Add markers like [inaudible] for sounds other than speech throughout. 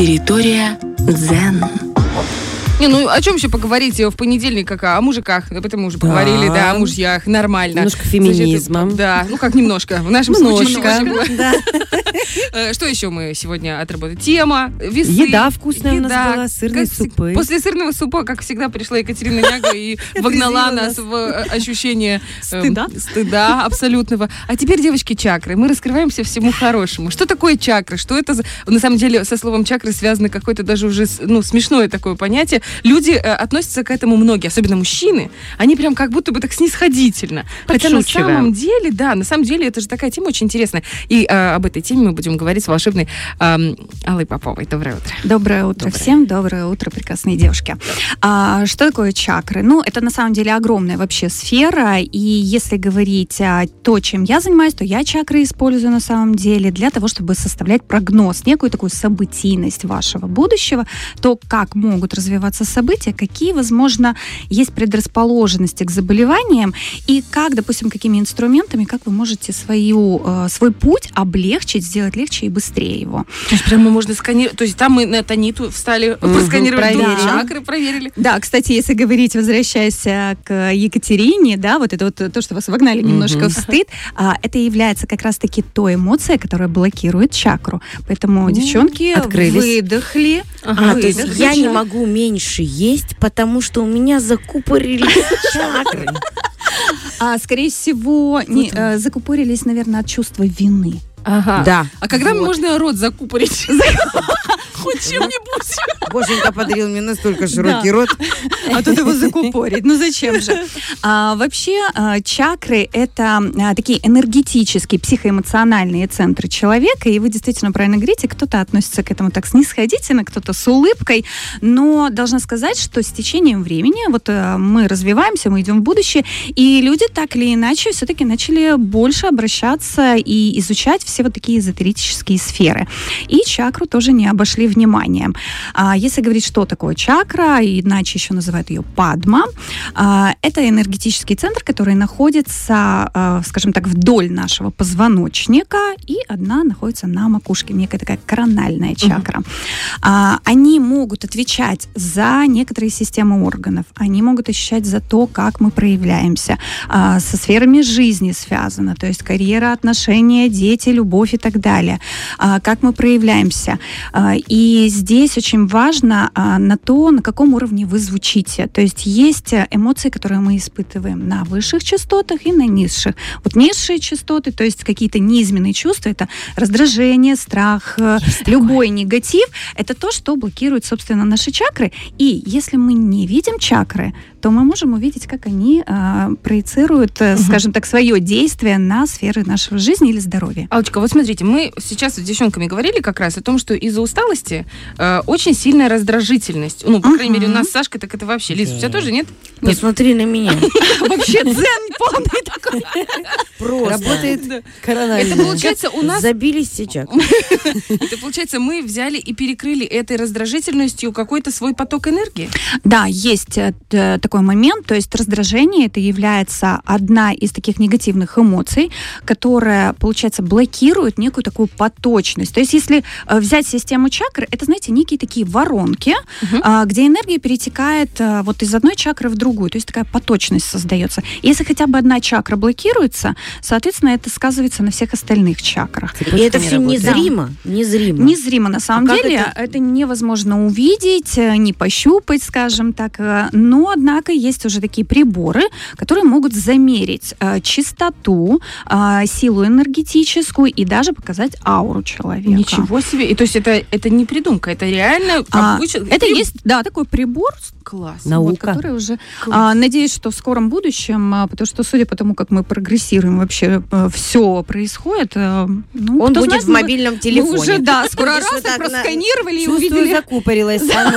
Территория дзен. Не, ну о чем еще поговорить в понедельник, как о мужиках? Об этом мы уже поговорили, да, о мужьях, нормально. Немножко феминизма. Значит, да, ну как немножко. В нашем Немножко, случае да. Э, Что еще мы сегодня отработали? Тема, весы. Еда вкусная у нас была, сырные Как супы. После сырного супа, как всегда, пришла Екатерина Няга и [laughs] вогнала нас в э, ощущение эм, Стыда? стыда абсолютного. А теперь, девочки, чакры. Мы раскрываемся всему хорошему. Что такое чакры? Что это за... На самом деле, со словом чакры связано какое-то даже уже ну, смешное такое понятие. Люди э, относятся к этому многие, особенно мужчины. Они прям как будто бы так снисходительно. Хотя на самом деле, да, на самом деле это же такая тема очень интересная. И э, об этой теме мы будем говорить с волшебной эм, Аллой Поповой. Доброе утро. Доброе утро Доброе. всем, доброе утро, прекрасные девушки. А, что такое чакры? Ну, это на самом деле огромная вообще сфера, и если говорить о то, чем я занимаюсь, то я чакры использую на самом деле для того, чтобы составлять прогноз, некую такую событийность вашего будущего, то, как могут развиваться события, какие, возможно, есть предрасположенности к заболеваниям, и как, допустим, какими инструментами, как вы можете свою, э, свой путь облегчить, сделать легче и быстрее его. То есть прямо можно сканировать. То есть там мы на Таниту встали, Мгм, просканировали проверили. чакры, проверили. Да, кстати, если говорить, возвращаясь э, к Екатерине, да, вот это вот то, что вас вогнали немножко Мгм. в стыд, а, это является как раз-таки той эмоцией, которая блокирует чакру. Поэтому, девчонки, открылись. выдохли. А, то есть выдохли. я не могу меньше есть, потому что у меня закупорились [laughs] чакры. А, скорее всего, не, э, закупорились, наверное, от чувства вины. Ага. Да. А когда Вот. можно рот закупорить? [laughs] Хоть чем-нибудь. Боженька подарил мне настолько широкий Да. рот. а тут его закупорить. Ну зачем же? [laughs] А, вообще а, чакры это а, такие энергетические, психоэмоциональные центры человека, и вы действительно правильно говорите, кто-то относится к этому так снисходительно, кто-то с улыбкой, но должна сказать, что с течением времени вот а, мы развиваемся, мы идем в будущее, и люди так или иначе все-таки начали больше обращаться и изучать все вот такие эзотерические сферы. И чакру тоже не обошли вниманием. А, если говорить, что такое чакра, иначе еще называют ее падма, а, это энергетический центр, который находится, а, скажем так, вдоль нашего позвоночника, и одна находится на макушке, некая такая корональная чакра. А, они могут отвечать за некоторые системы органов, они могут отвечать за то, как мы проявляемся, а, со сферами жизни связано, то есть карьера, отношения, дети, любовь и так далее, а, как мы проявляемся. А, И здесь очень важно а, на то, на каком уровне вы звучите. То есть есть э, эмоции, которые мы испытываем на высших частотах и на низших. Вот низшие частоты, то есть какие-то низменные чувства, это раздражение, страх, э, любой негатив, это то, что блокирует, собственно, наши чакры. И если мы не видим чакры, то мы можем увидеть, как они а, проецируют, э, скажем так, свое действие на сферы нашего жизни или здоровья. Алочка, вот смотрите, мы сейчас с девчонками говорили как раз о том, что из-за усталости э, очень сильная раздражительность. Ну, по крайней мере, у нас с Сашкой так это вообще. Лиз, у тебя тоже нет? Нет. Посмотри на меня. [laughs] Вообще дзен полный такой. Просто. Да. корональная. Это получается у нас Забились чакры. [laughs] Это получается, мы взяли и перекрыли этой раздражительностью какой-то свой поток энергии. Да, есть э, т- такой момент, то есть раздражение это является одна из таких негативных эмоций, которая, получается, блокирует некую такую поточность. То есть если э, взять систему чакр, это, знаете, некие такие воронки, а, где энергия перетекает э, вот из одной чакры в другую, то есть такая поточность создается. Если хотя бы одна чакра блокируется, соответственно, это сказывается на всех остальных чакрах. И это не все работает. незримо. Незримо. Незримо на самом А деле, это? это? невозможно увидеть, э, не пощупать, скажем так. Но, однако, есть уже такие приборы, которые могут замерить э, чистоту, э, силу энергетическую и даже показать ауру человека. Ничего себе. И то есть это, это не придумка, это реально А, обычно- это При- есть, да, такой прибор, класс. На- вот, Наука. который уже, Класс. а, надеюсь, что в скором будущем, а, потому что, судя по тому, как мы прогрессируем, вообще все происходит, э, ну, Он будет знает, в мы- мобильном мы телефоне. уже, да, скоро раз так просканировали и увидели закупорилась. А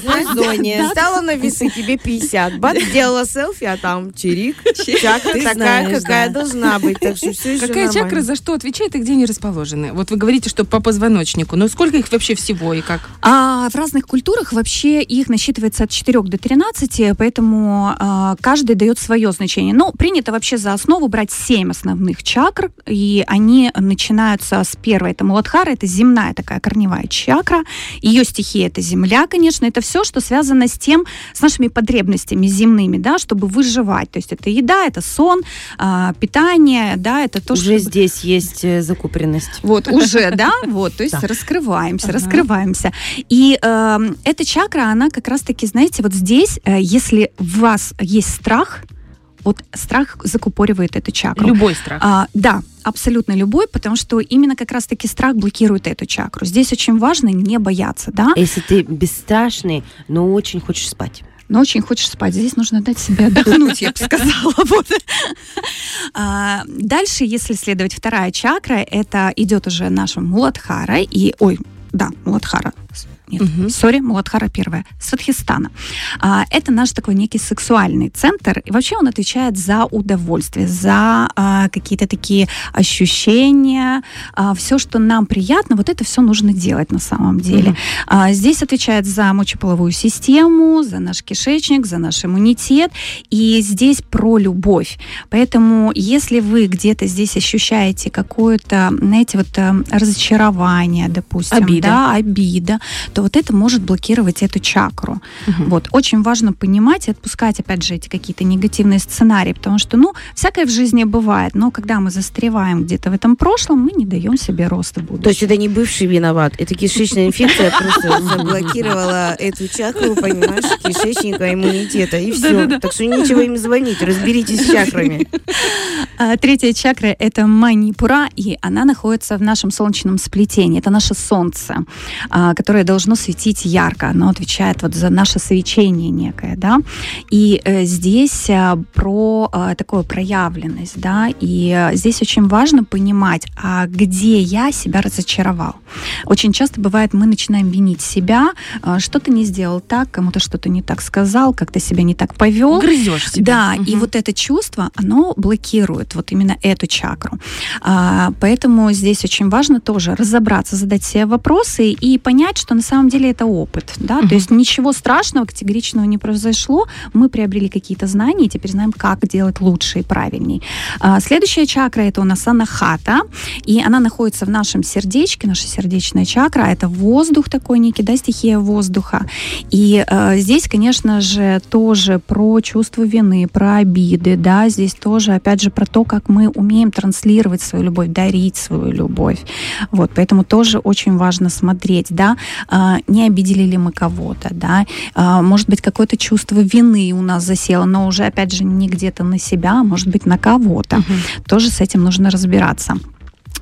в [laughs] зоне? Стала на весы тебе 50. Бац, сделала селфи, а там чирик. [laughs] Чакра Ты такая, какая должна быть. Так что все еще Какая чакра за что отвечает и где они расположены? Вот вы говорите, что по позвоночнику. Но сколько их вообще всего и как? А в разных культурах вообще их насчитывается от 4 3 до 13, поэтому э, каждый дает свое значение. Но принято вообще за основу брать 7 основных чакр, и они начинаются с первой. Это Муладхара, это земная такая корневая чакра. Ее стихия это земля, конечно. Это все, что связано с тем, с нашими потребностями земными, да, чтобы выживать. То есть это еда, это сон, э, питание, да, это то, уже что... Уже здесь есть э, закупоренность. Вот, уже, да, [laughs] вот, то есть раскрываемся, раскрываемся. И эм, эта чакра, она как раз-таки, знаете, вот здесь, э, если у вас есть страх, вот страх закупоривает эту чакру. Любой страх. А, да, абсолютно любой, потому что именно как раз-таки страх блокирует эту чакру. Здесь очень важно не бояться, да. Если ты бесстрашный, но очень хочешь спать но очень хочешь спать. Здесь нужно дать себе отдохнуть, я бы сказала. [laughs] А, дальше, если следовать вторая чакра, это идет уже наша Муладхара и, ой, да, Муладхара, нет, угу. сори, Муладхара первая, Сватхистана. А, это наш такой некий сексуальный центр. И вообще он отвечает за удовольствие, за а, какие-то такие ощущения, а, все, что нам приятно, вот это все нужно делать на самом деле. Угу. А, здесь отвечает за мочеполовую систему, за наш кишечник, за наш иммунитет. И здесь про любовь. Поэтому если вы где-то здесь ощущаете какое-то, знаете, вот э, разочарование, допустим, обида. да, обида, то то вот это может блокировать эту чакру. Угу. Вот. Очень важно понимать и отпускать, опять же, эти какие-то негативные сценарии, потому что, ну, всякое в жизни бывает, но когда мы застреваем где-то в этом прошлом, мы не даем себе роста будущего. То есть это не бывший виноват, это кишечная инфекция просто [laughs] заблокировала эту чакру, понимаешь, кишечника, иммунитета, и все. Так что нечего им звонить, разберитесь с чакрами. А, третья чакра — это манипура, и она находится в нашем солнечном сплетении. Это наше солнце, а, которое должно должно светить ярко, оно отвечает вот за наше свечение некое, да, и э, здесь э, про э, такую проявленность, да, и э, здесь очень важно понимать, а где я себя разочаровал. Очень часто бывает, мы начинаем винить себя, э, что-то не сделал так, кому-то что-то не так сказал, как-то себя не так повел. Грызешь себя. Да, угу. и вот это чувство, оно блокирует вот именно эту чакру. А, поэтому здесь очень важно тоже разобраться, задать себе вопросы и понять, что на самом самом деле это опыт, да, uh-huh. то есть ничего страшного, категоричного не произошло, мы приобрели какие-то знания и теперь знаем, как делать лучше и правильней. А, следующая чакра это у нас анахата, и она находится в нашем сердечке, наша сердечная чакра, это воздух такой некий, да, стихия воздуха, и а, здесь, конечно же, тоже про чувство вины, про обиды, да, здесь тоже, опять же, про то, как мы умеем транслировать свою любовь, дарить свою любовь, вот, поэтому тоже очень важно смотреть, да, а, не обидели ли мы кого-то, да, а, может быть, какое-то чувство вины у нас засело, но уже, опять же, не где-то на себя, а может быть, на кого-то. Угу. Тоже с этим нужно разбираться.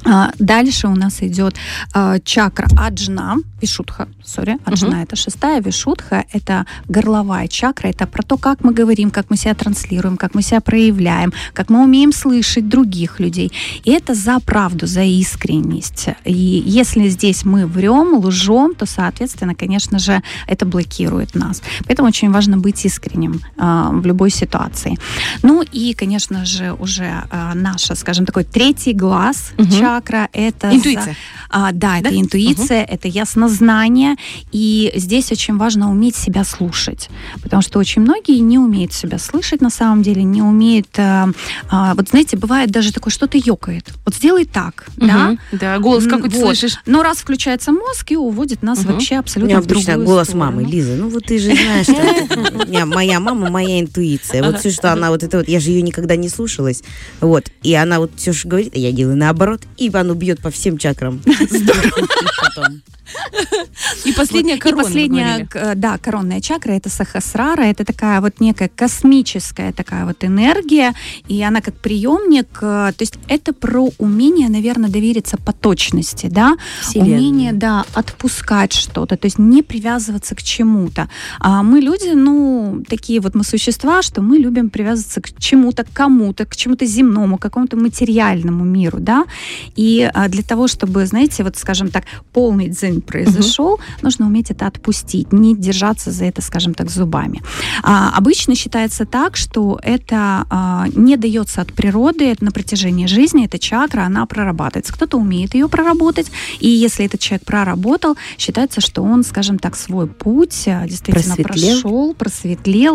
А, дальше у нас идет э, чакра аджна, вишутха, сори, аджна uh-huh. это шестая, вишутха это горловая чакра, это про то, как мы говорим, как мы себя транслируем, как мы себя проявляем, как мы умеем слышать других людей. И это за правду, за искренность. И если здесь мы врем, лжем, то, соответственно, конечно же, это блокирует нас. Поэтому очень важно быть искренним э, в любой ситуации. Ну и, конечно же, уже э, наша, скажем, такой третий глаз, uh-huh чакра это... Интуиция. А, да, это да? интуиция, угу. это яснознание. И здесь очень важно уметь себя слушать. Потому что очень многие не умеют себя слышать на самом деле, не умеют... А, а, вот знаете, бывает даже такое, что-то ёкает. Вот сделай так, угу. да? Да, голос какой то вот. слышишь. Но раз включается мозг и уводит нас угу. вообще абсолютно У меня в другую голос сторону. мамы, Лиза, ну вот ты же знаешь, что [laughs] моя мама, моя интуиция. Вот все, что она вот это вот, я же ее никогда не слушалась. Вот. И она вот все, что говорит, я делаю наоборот. И она бьет по всем чакрам. Здорово. [laughs] И последняя вот, корона. И последняя, да, коронная чакра это сахасрара, это такая вот некая космическая такая вот энергия, и она как приемник, э, то есть это про умение, наверное, довериться по точности, да, Вселенная. умение, да, отпускать что-то, то есть не привязываться к чему-то. А мы люди, ну, такие вот мы существа, что мы любим привязываться к чему-то, к кому-то, к чему-то земному, к какому-то материальному миру, да, и а, для того, чтобы, знаете, вот, скажем так, полный дзен день произошел, угу. нужно уметь это отпустить, не держаться за это, скажем так, зубами. А, обычно считается так, что это а, не дается от природы это на протяжении жизни, эта чакра, она прорабатывается. Кто-то умеет ее проработать, и если этот человек проработал, считается, что он, скажем так, свой путь а, действительно просветлел. прошел, просветлел,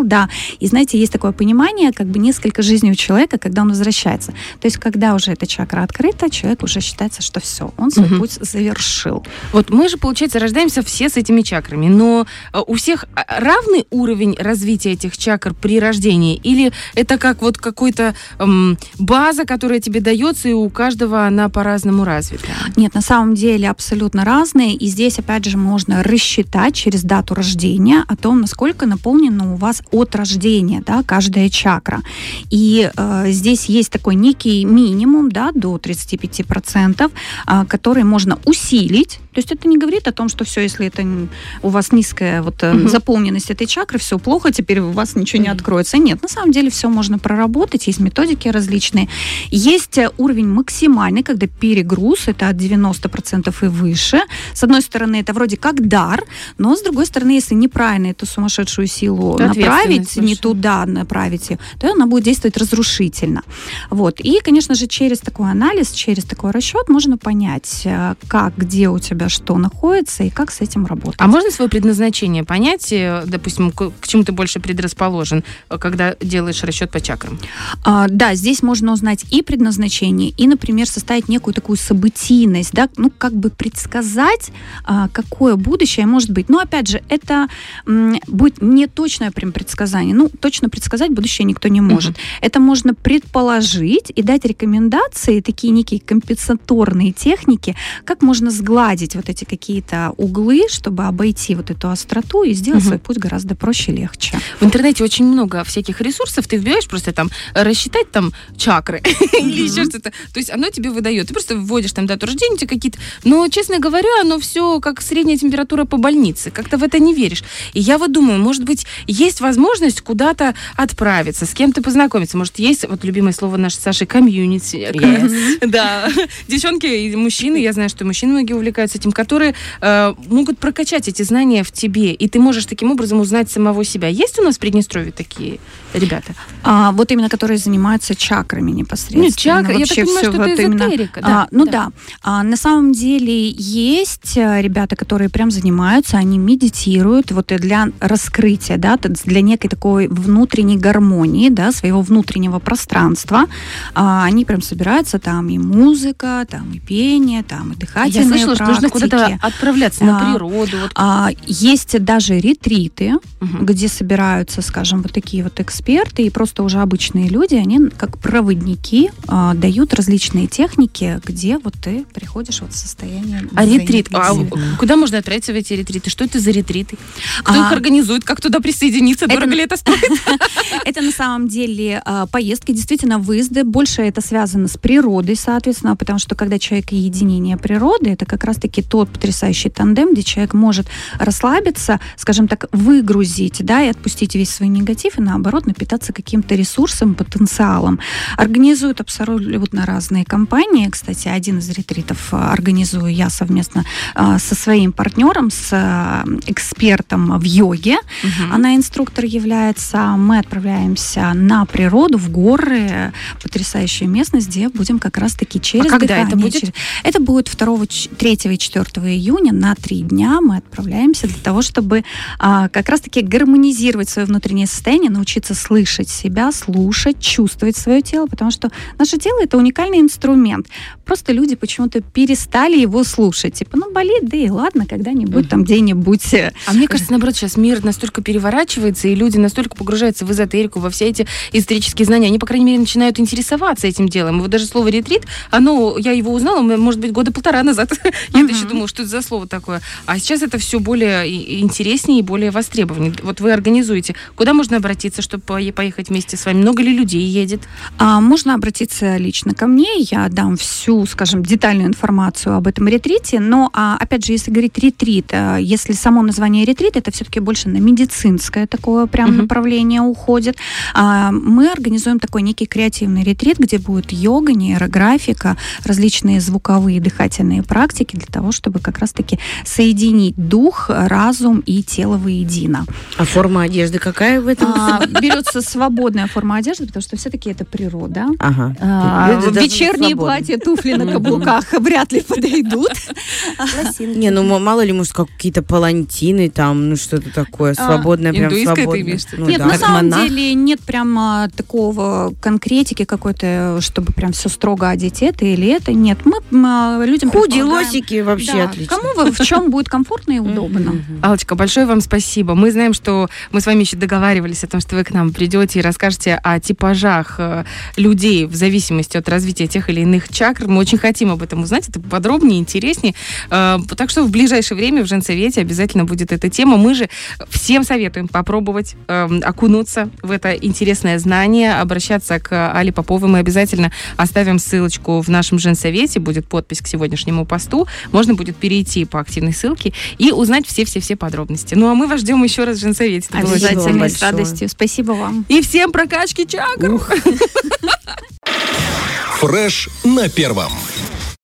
да. И знаете, есть такое понимание, как бы несколько жизней у человека, когда он возвращается. То есть, когда уже эта чакра открыта, человек уже считается, что все, он свой угу. путь завершил. Вот мы же, получается, рождаемся все с этими чакрами, но э, у всех а, равный уровень развития этих чакр при рождении? Или это как вот какой-то эм, база, которая тебе дается, и у каждого она по-разному развита? Нет, на самом деле абсолютно разные. И здесь, опять же, можно рассчитать через дату рождения о том, насколько наполнена у вас от рождения да, каждая чакра. И э, здесь есть такой некий минимум да, до 35%, э, который можно усилить то есть это не говорит о том, что все, если это у вас низкая вот угу. заполненность этой чакры, все плохо, теперь у вас ничего не откроется. Нет, на самом деле все можно проработать, есть методики различные. Есть э, уровень максимальный, когда перегруз, это от 90% и выше. С одной стороны, это вроде как дар, но с другой стороны, если неправильно эту сумасшедшую силу направить, не туда направить ее, то она будет действовать разрушительно. Вот. И, конечно же, через такой анализ, через такой расчет можно понять, э, как, где у тебя тебя что находится и как с этим работать. А можно свое предназначение понять, э, допустим, к, к чему ты больше предрасположен, э, когда делаешь расчет по чакрам? А, да, здесь можно узнать и предназначение, и, например, составить некую такую событийность, да, ну, как бы предсказать, а, какое будущее может быть. Но, опять же, это м, будет не точное прям предсказание. Ну, точно предсказать будущее никто не может. Угу. Это можно предположить и дать рекомендации, такие некие компенсаторные техники, как можно сгладить находить вот эти какие-то углы, чтобы обойти вот эту остроту и сделать угу. свой путь гораздо проще и легче. В интернете очень много всяких ресурсов, ты вбиваешь просто там рассчитать там чакры [laughs] или еще что-то. То есть оно тебе выдает. Ты просто вводишь там дату рождения, тебе какие-то... Но, честно говоря, оно все как средняя температура по больнице. Как-то в это не веришь. И я вот думаю, может быть, есть возможность куда-то отправиться, с кем-то познакомиться. Может, есть, вот любимое слово нашей Саши, комьюнити. Yes. [laughs] Да. Девчонки и мужчины, я знаю, что мужчины многие увлекаются этим, которые э, могут прокачать эти знания в тебе, и ты можешь таким образом узнать самого себя. Есть у нас в Приднестровье такие ребята? А, вот именно, которые занимаются чакрами непосредственно. Нет, чакры, я так понимаю, что вот это эзотерика. Именно, да, а, ну да. да. А, на самом деле есть э, ребята, которые прям занимаются, они медитируют вот для раскрытия, да, для некой такой внутренней гармонии, да, своего внутреннего пространства. А, они прям собираются, там и музыка, там и пение, там и дыхательные Я слышала, практики. что нужно куда-то отправляться на природу. Вот. А, есть даже ретриты, угу. где собираются, скажем, вот такие вот эксперты и просто уже обычные люди, они как проводники а, дают различные техники, где вот ты приходишь вот в состояние... А ретрит? А куда можно отправиться в эти ретриты? Что это за ретриты? Кто а, их организует? Как туда присоединиться? Дорого это, ли это стоит? [laughs] Это на самом деле а, поездки, действительно выезды. Больше это связано с природой, соответственно, потому что когда человек единение природы, это как раз-таки тот потрясающий тандем, где человек может расслабиться, скажем так, выгрузить, да, и отпустить весь свой негатив, и наоборот напитаться каким-то ресурсом, потенциалом. Организуют абсолютно разные компании. Кстати, один из ретритов организую я совместно э, со своим партнером, с э, экспертом в йоге. Угу. Она инструктор является. Мы отправляемся на природу, в горы, потрясающая местность, где будем как раз-таки через а когда это будет? Через... Это будет 2, 3 и 4 июня на три дня мы отправляемся для того, чтобы а, как раз-таки гармонизировать свое внутреннее состояние, научиться слышать себя, слушать, чувствовать свое тело, потому что наше тело это уникальный инструмент. Просто люди почему-то перестали его слушать. Типа, ну болит, да и ладно, когда-нибудь там где-нибудь. А мне кажется, наоборот, сейчас мир настолько переворачивается, и люди настолько погружаются в эзотерику, во все эти исторические знания, они, по крайней мере, начинают интересоваться этим делом. Вот даже слово ретрит, оно, я его узнала, может быть, года полтора назад. [laughs] Я еще думала, что это за слово такое. А сейчас это все более интереснее и более востребованнее. Вот вы организуете. Куда можно обратиться, чтобы поехать вместе с вами? Много ли людей едет? А, можно обратиться лично ко мне. Я дам всю, скажем, детальную информацию об этом ретрите. Но, а, опять же, если говорить ретрит, а, если само название ретрит, это все-таки больше на медицинское такое прям uh-huh. направление уходит. А, мы организуем такой некий креативный ретрит, где будет йога, нейрографика, различные звуковые дыхательные практики для того, того, чтобы как раз-таки соединить дух, разум и тело воедино. А форма одежды какая в этом? А, берется свободная форма одежды, потому что все-таки это природа. Ага. А, вечерние свободны. платья, туфли на каблуках [laughs] вряд ли подойдут. Не, ну мало ли, может, как какие-то палантины там, ну что-то такое, А, свободное, прям свободное. Ну Нет, да. на самом монах? деле нет прямо такого конкретики какой-то, чтобы прям все строго одеть это или это. Нет, мы а, людям Худи, лосики вообще Да, отлично. Кому вы- в чем будет комфортно и удобно. Алочка, большое вам спасибо. Мы знаем, что мы с вами еще договаривались о том, что вы к нам придете и расскажете о типажах э, людей в зависимости от развития тех или иных чакр. Мы очень хотим об этом узнать. Это подробнее, интереснее. Э, Так что в ближайшее время в Женсовете обязательно будет эта тема. Мы же всем советуем попробовать эм, окунуться в это интересное знание, обращаться к Али Поповой. Мы обязательно оставим ссылочку в нашем Женсовете. Будет подпись к сегодняшнему посту. Можно будет перейти по активной ссылке и узнать все-все-все подробности. Ну, а мы вас ждем еще раз в Женсовете. Это Обязательно, с радостью. Спасибо вам. и всем прокачки чакр! [laughs] Фреш на первом.